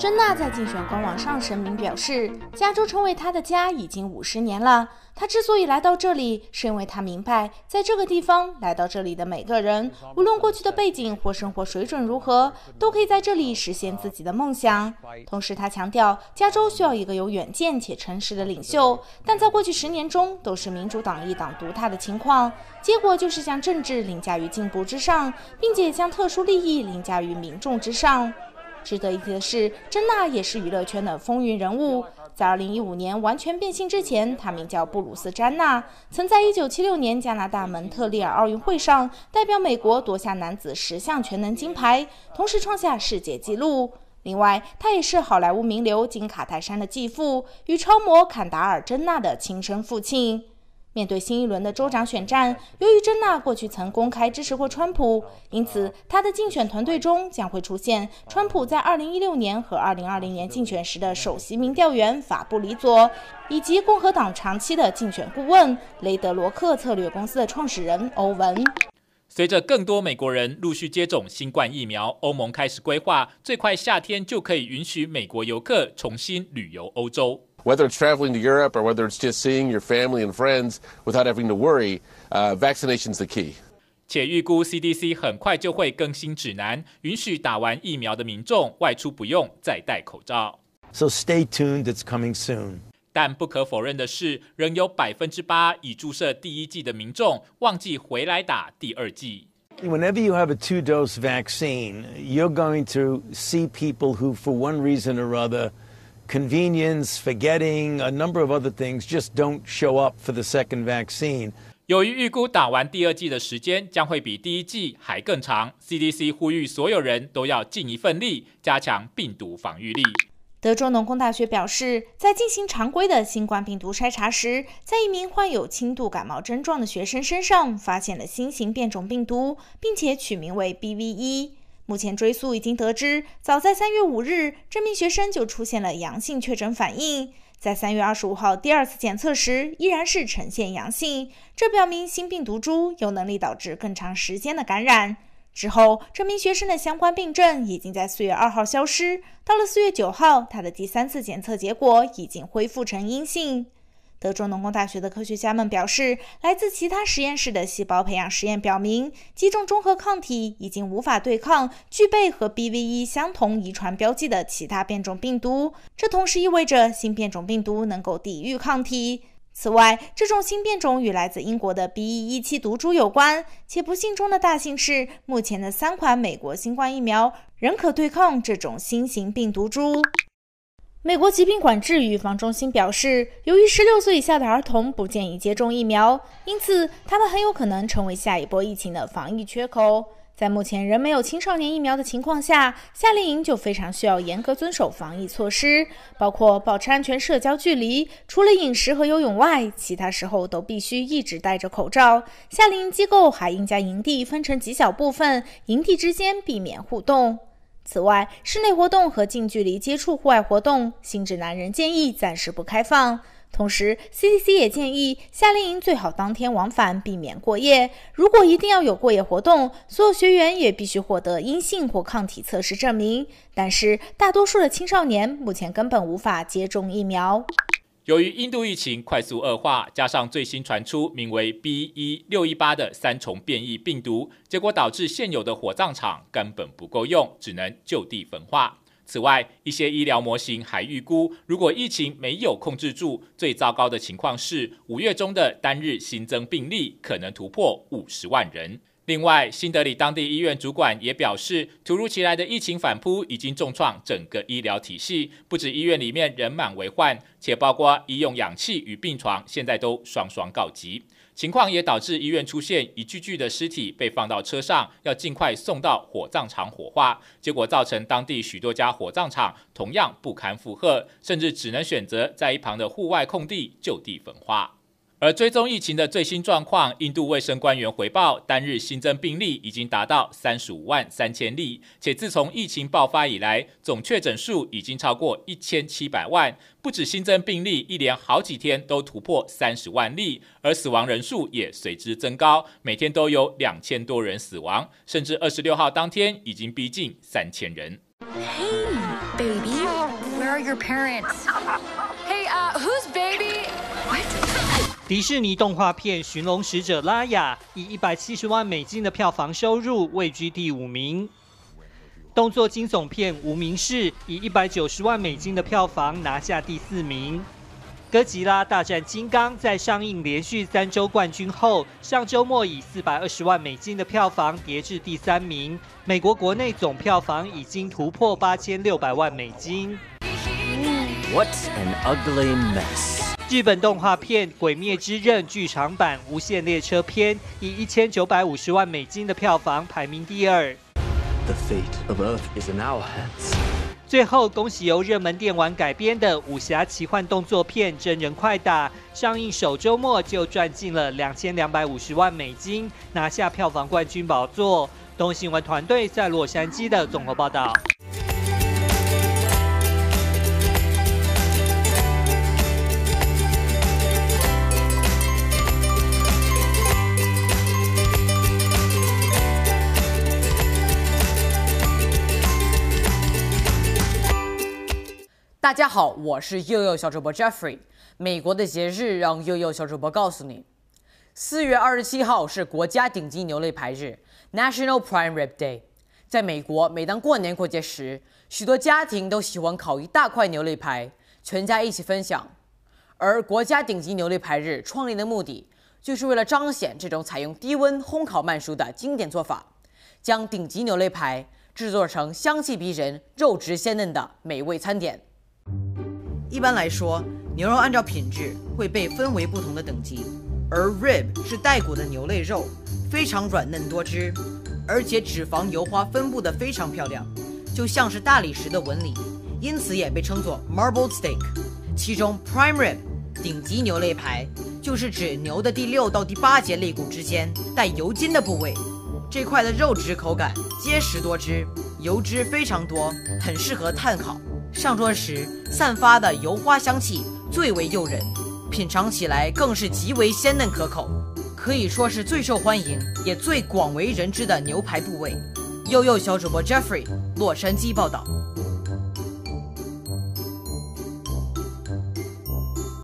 珍娜在竞选官网上声明表示，加州成为她的家已经五十年了。她之所以来到这里，是因为她明白，在这个地方来到这里的每个人，无论过去的背景或生活水准如何，都可以在这里实现自己的梦想。同时，她强调，加州需要一个有远见且诚实的领袖，但在过去十年中，都是民主党一党独大的情况，结果就是将政治凌驾于进步之上，并且将特殊利益凌驾于民众之上。值得一提的是，珍娜也是娱乐圈的风云人物。在2015年完全变性之前，她名叫布鲁斯·詹娜，曾在1976年加拿大蒙特利尔奥运会上代表美国夺下男子十项全能金牌，同时创下世界纪录。另外，他也是好莱坞名流金卡戴珊的继父，与超模坎达尔·珍娜的亲生父亲。面对新一轮的州长选战，由于珍娜过去曾公开支持过川普，因此她的竞选团队中将会出现川普在2016年和2020年竞选时的首席民调员法布里佐，以及共和党长期的竞选顾问雷德罗克策略公司的创始人欧文。随着更多美国人陆续接种新冠疫苗，欧盟开始规划最快夏天就可以允许美国游客重新旅游欧洲。Whether it's traveling to Europe or whether it's just seeing your family and friends without having to worry, uh, vaccination's the key. 且预估 CDC 很快就会更新指南，允许打完疫苗的民众外出不用再戴口罩。So stay tuned, it's coming soon. 但不可否认的是，仍有百分之八已注射第一剂的民众忘记回来打第二剂。Whenever you have a two-dose vaccine, you're going to see people who, for one reason or other, convenience, forgetting a number of other things, just don't show up for the second vaccine. 由于预估打完第二剂的时间将会比第一剂还更长，CDC 呼吁所有人都要尽一份力，加强病毒防御力。德州农工大学表示，在进行常规的新冠病毒筛查时，在一名患有轻度感冒症状的学生身上发现了新型变种病毒，并且取名为 BV1。目前追溯已经得知，早在三月五日，这名学生就出现了阳性确诊反应，在三月二十五号第二次检测时，依然是呈现阳性。这表明新病毒株有能力导致更长时间的感染。之后，这名学生的相关病症已经在四月二号消失，到了四月九号，他的第三次检测结果已经恢复成阴性。德州农工大学的科学家们表示，来自其他实验室的细胞培养实验表明，几种中和抗体已经无法对抗具备和 BV1 相同遗传标记的其他变种病毒。这同时意味着新变种病毒能够抵御抗体。此外，这种新变种与来自英国的 BE.1.7 毒株有关。且不幸中的大幸是，目前的三款美国新冠疫苗仍可对抗这种新型病毒株。美国疾病管制预防中心表示，由于十六岁以下的儿童不建议接种疫苗，因此他们很有可能成为下一波疫情的防疫缺口。在目前仍没有青少年疫苗的情况下，夏令营就非常需要严格遵守防疫措施，包括保持安全社交距离，除了饮食和游泳外，其他时候都必须一直戴着口罩。夏令营机构还应将营地分成几小部分，营地之间避免互动。此外，室内活动和近距离接触户外活动，新指南人建议暂时不开放。同时，CDC 也建议夏令营最好当天往返，避免过夜。如果一定要有过夜活动，所有学员也必须获得阴性或抗体测试证明。但是，大多数的青少年目前根本无法接种疫苗。由于印度疫情快速恶化，加上最新传出名为 B.1.618 的三重变异病毒，结果导致现有的火葬场根本不够用，只能就地焚化。此外，一些医疗模型还预估，如果疫情没有控制住，最糟糕的情况是五月中的单日新增病例可能突破五十万人。另外，新德里当地医院主管也表示，突如其来的疫情反扑已经重创整个医疗体系，不止医院里面人满为患，且包括医用氧气与病床现在都双双告急。情况也导致医院出现一具具的尸体被放到车上，要尽快送到火葬场火化，结果造成当地许多家火葬场同样不堪负荷，甚至只能选择在一旁的户外空地就地焚化。而追踪疫情的最新状况，印度卫生官员回报，单日新增病例已经达到三十五万三千例，且自从疫情爆发以来，总确诊数已经超过一千七百万。不止新增病例，一连好几天都突破三十万例，而死亡人数也随之增高，每天都有两千多人死亡，甚至二十六号当天已经逼近三千人。Hey, baby. are your parents? Hey, who's baby? 迪士尼动画片《寻龙使者》拉雅以一百七十万美金的票房收入位居第五名。动作惊悚片《无名氏》以一百九十万美金的票房拿下第四名。哥吉拉大战金刚在上映连续三周冠军后，上周末以四百二十万美金的票房跌至第三名。美国国内总票房已经突破八千六百万美金。What an ugly mess！日本动画片《鬼灭之刃》剧场版《无限列车篇》以一千九百五十万美金的票房排名第二。The fate of Earth is in our hands. 最后，恭喜由热门电玩改编的武侠奇幻动作片《真人快打》上映首周末就赚进了两千两百五十万美金，拿下票房冠军宝座。东新闻团队在洛杉矶的综合报道。大家好，我是悠悠小主播 Jeffrey。美国的节日让悠悠小主播告诉你：四月二十七号是国家顶级牛肋排日 （National Prime Rib Day）。在美国，每当过年过节时，许多家庭都喜欢烤一大块牛肋排，全家一起分享。而国家顶级牛肋排日创立的目的，就是为了彰显这种采用低温烘烤慢熟的经典做法，将顶级牛肋排制作成香气逼人、肉质鲜嫩的美味餐点。一般来说，牛肉按照品质会被分为不同的等级，而 rib 是带骨的牛肋肉，非常软嫩多汁，而且脂肪油花分布得非常漂亮，就像是大理石的纹理，因此也被称作 marble steak。其中 prime rib 顶级牛肋排就是指牛的第六到第八节肋骨之间带油筋的部位，这块的肉质口感结实多汁，油脂非常多，很适合炭烤。上桌时散发的油花香气最为诱人，品尝起来更是极为鲜嫩可口，可以说是最受欢迎也最广为人知的牛排部位。悠悠小主播 Jeffrey，洛杉矶报道。